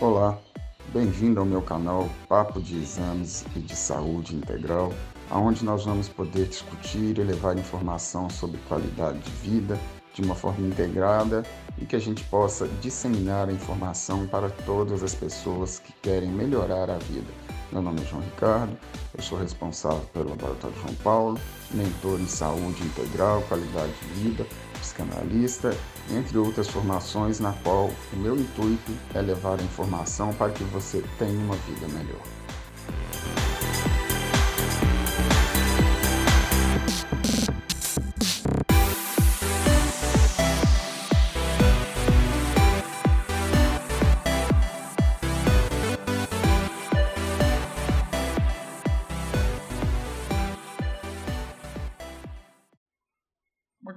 Olá, bem-vindo ao meu canal Papo de Exames e de Saúde Integral, onde nós vamos poder discutir e levar informação sobre qualidade de vida de uma forma integrada e que a gente possa disseminar a informação para todas as pessoas que querem melhorar a vida. Meu nome é João Ricardo, eu sou responsável pelo Laboratório João Paulo, mentor em saúde integral, qualidade de vida psicanalista, entre outras formações, na qual o meu intuito é levar a informação para que você tenha uma vida melhor.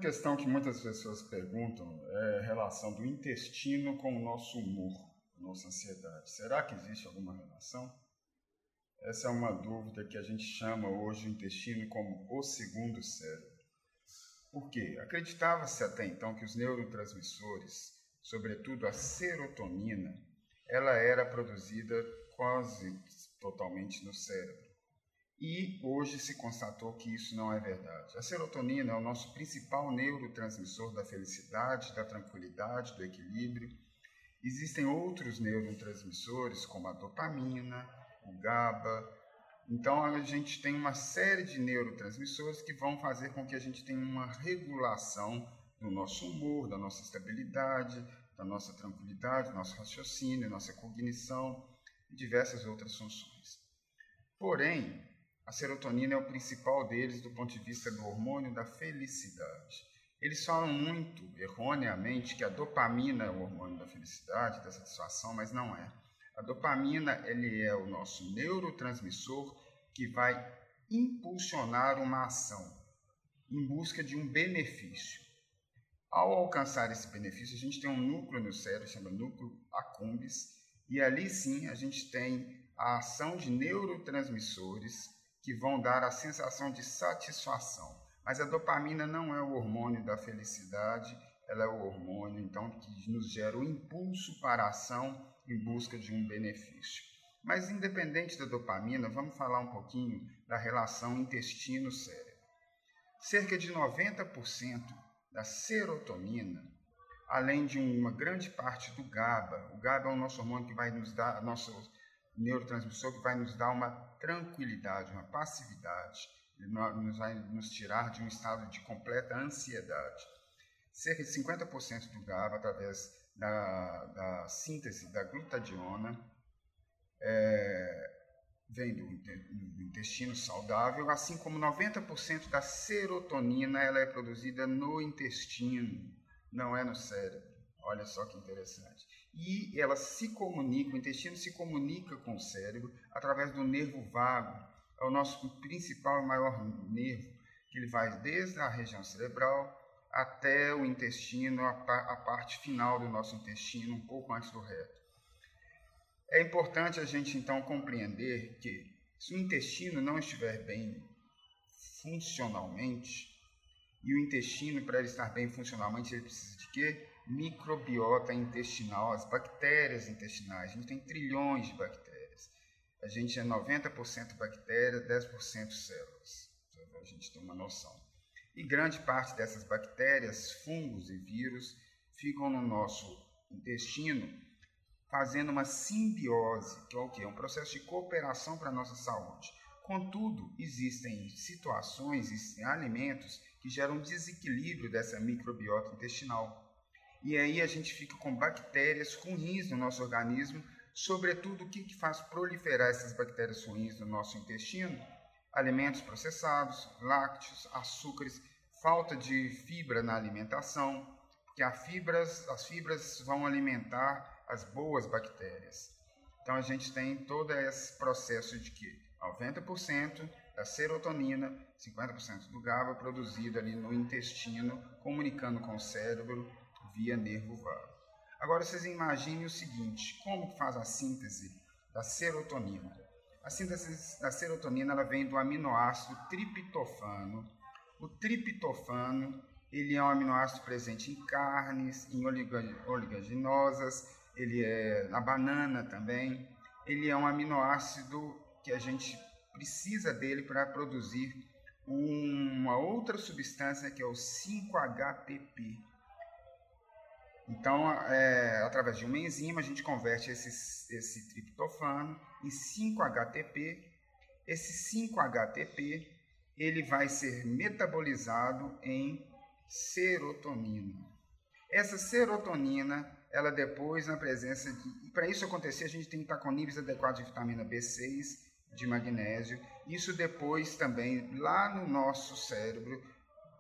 Questão que muitas pessoas perguntam é a relação do intestino com o nosso humor, nossa ansiedade. Será que existe alguma relação? Essa é uma dúvida que a gente chama hoje o intestino como o segundo cérebro. Por quê? Acreditava-se até então que os neurotransmissores, sobretudo a serotonina, ela era produzida quase totalmente no cérebro. E hoje se constatou que isso não é verdade. A serotonina é o nosso principal neurotransmissor da felicidade, da tranquilidade, do equilíbrio. Existem outros neurotransmissores, como a dopamina, o GABA. Então, a gente tem uma série de neurotransmissores que vão fazer com que a gente tenha uma regulação do nosso humor, da nossa estabilidade, da nossa tranquilidade, nosso raciocínio, nossa cognição e diversas outras funções. Porém, a serotonina é o principal deles do ponto de vista do hormônio da felicidade. Eles falam muito, erroneamente, que a dopamina é o hormônio da felicidade, da satisfação, mas não é. A dopamina ele é o nosso neurotransmissor que vai impulsionar uma ação em busca de um benefício. Ao alcançar esse benefício, a gente tem um núcleo no cérebro, chama núcleo accumbens, e ali sim a gente tem a ação de neurotransmissores que vão dar a sensação de satisfação. Mas a dopamina não é o hormônio da felicidade, ela é o hormônio então que nos gera o impulso para a ação em busca de um benefício. Mas independente da dopamina, vamos falar um pouquinho da relação intestino-cérebro. Cerca de 90% da serotonina, além de uma grande parte do GABA, o GABA é o nosso hormônio que vai nos dar nosso neurotransmissor que vai nos dar uma tranquilidade, uma passividade, nos vai nos tirar de um estado de completa ansiedade. Cerca de 50% do GABA, através da, da, síntese da glutadiona, é, vem do, do, intestino saudável, assim como 90% da serotonina ela é produzida no intestino, não é no cérebro. Olha só que interessante e ela se comunica, o intestino se comunica com o cérebro através do nervo vago. É o nosso principal e maior nervo, que ele vai desde a região cerebral até o intestino, a, parte final do nosso intestino, um pouco antes do reto. É importante a gente então compreender que se o intestino não estiver bem funcionalmente, e o intestino, para ele estar bem funcionalmente, ele precisa de quê? Microbiota intestinal, as bactérias intestinais. A gente tem trilhões de bactérias. A gente é 90% bactéria, 10% células. A gente tem uma noção. E grande parte dessas bactérias, fungos e vírus ficam no nosso intestino fazendo uma simbiose, que é o quê? Um processo de cooperação para a nossa saúde. Contudo, existem situações, existem alimentos que geram desequilíbrio dessa microbiota intestinal e aí a gente fica com bactérias ruins no nosso organismo, sobretudo o que, que faz proliferar essas bactérias ruins no nosso intestino? Alimentos processados, lácteos, açúcares, falta de fibra na alimentação, porque as fibras, as fibras vão alimentar as boas bactérias. Então a gente tem todo esse processo de que 90% da serotonina, 50% do GABA produzido ali no intestino, comunicando com o cérebro via nervo vago. Agora vocês imaginem o seguinte, como faz a síntese da serotonina? A síntese da serotonina ela vem do aminoácido triptofano. O triptofano ele é um aminoácido presente em carnes, em oligoginosas, ele é a banana também. Ele é um aminoácido que a gente precisa dele para produzir uma outra substância que é o 5-HTP. Então, é, através de uma enzima, a gente converte esse, esse triptofano em 5-HTP. Esse 5-HTP ele vai ser metabolizado em serotonina. Essa serotonina, ela depois, na presença de. Para isso acontecer, a gente tem que estar com níveis adequados de vitamina B6, de magnésio. Isso depois também, lá no nosso cérebro,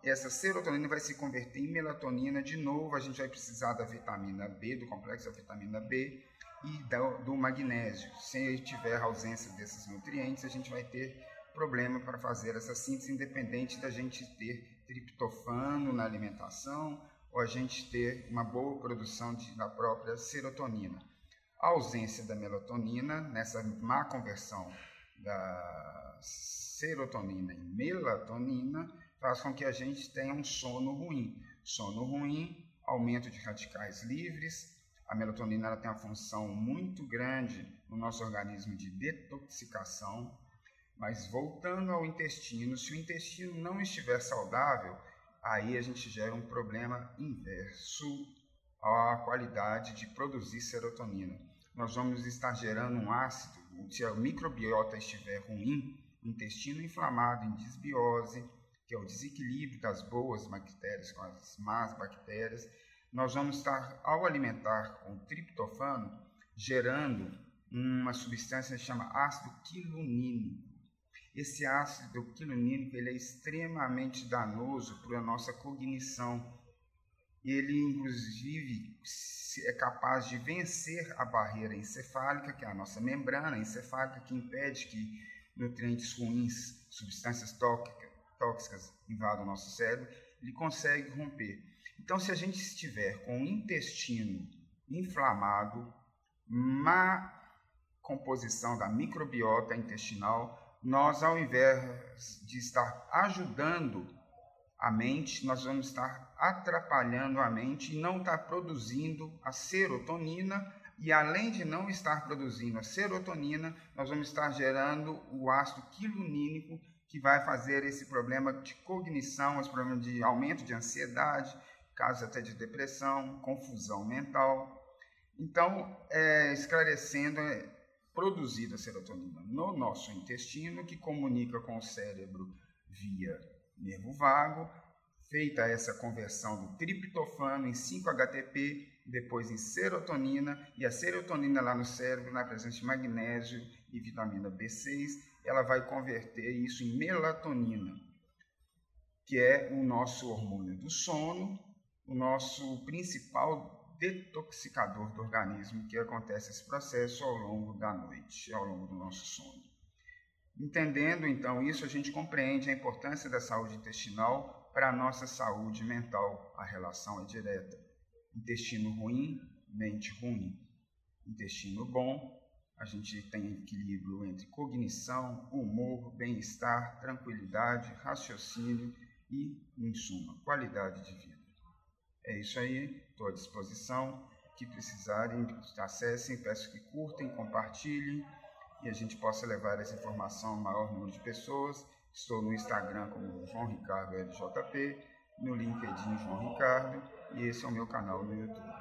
essa serotonina vai se converter em melatonina. De novo, a gente vai precisar da vitamina B, do complexo da vitamina B e do, magnésio. Se tiver ausência desses nutrientes, a gente vai ter problema para fazer essa síntese, independente da gente ter triptofano na alimentação ou a gente ter uma boa produção de, da própria serotonina. A ausência da melatonina, nessa má conversão da serotonina em melatonina, faz com que a gente tenha um sono ruim. Sono ruim, aumento de radicais livres. A melatonina ela tem uma função muito grande no nosso organismo de detoxicação. Mas voltando ao intestino, se o intestino não estiver saudável, aí a gente gera um problema inverso à qualidade de produzir serotonina. Nós vamos estar gerando um ácido, se a microbiota estiver ruim, intestino inflamado em disbiose, que é o desequilíbrio das boas bactérias com as más bactérias, nós vamos estar, ao alimentar com triptofano, gerando uma substância que chama ácido quilonínico. Esse ácido quilonínico ele é extremamente danoso para a nossa cognição. Ele, inclusive, é capaz de vencer a barreira encefálica, que é a nossa membrana encefálica, que impede que nutrientes ruins, substâncias tóxicas, tóxicas invadam o nosso cérebro, ele consegue romper. Então, se a gente estiver com o intestino inflamado, má composição da microbiota intestinal, nós, ao invés de estar ajudando a mente, nós vamos estar atrapalhando a mente e não estar produzindo a serotonina. E além de não estar produzindo a serotonina, nós vamos estar gerando o ácido quilonínico, que vai fazer esse problema de cognição, esse problema de aumento de ansiedade, casos até de depressão, confusão mental. Então, é, esclarecendo, é produzida serotonina no nosso intestino, que comunica com o cérebro via nervo vago, feita essa conversão do triptofano em 5-HTP, depois em serotonina, e a serotonina lá no cérebro, na presença de magnésio e vitamina B6, ela vai converter isso em melatonina, que é o nosso hormônio do sono, o nosso principal detoxicador do organismo, que acontece esse processo ao longo da noite, ao longo do nosso sono. Entendendo então isso, a gente compreende a importância da saúde intestinal para a nossa saúde mental. A relação é direta. Intestino ruim, mente ruim. Intestino bom, a gente tem equilíbrio entre cognição, humor, bem-estar, tranquilidade, raciocínio e, em suma, qualidade de vida. É isso aí, estou à disposição. Que precisarem, acessem, peço que curtem, compartilhem e a gente possa levar essa informação ao maior número de pessoas. Estou no Instagram como João Ricardo LJP, no LinkedIn João Ricardo e esse é o meu canal no YouTube.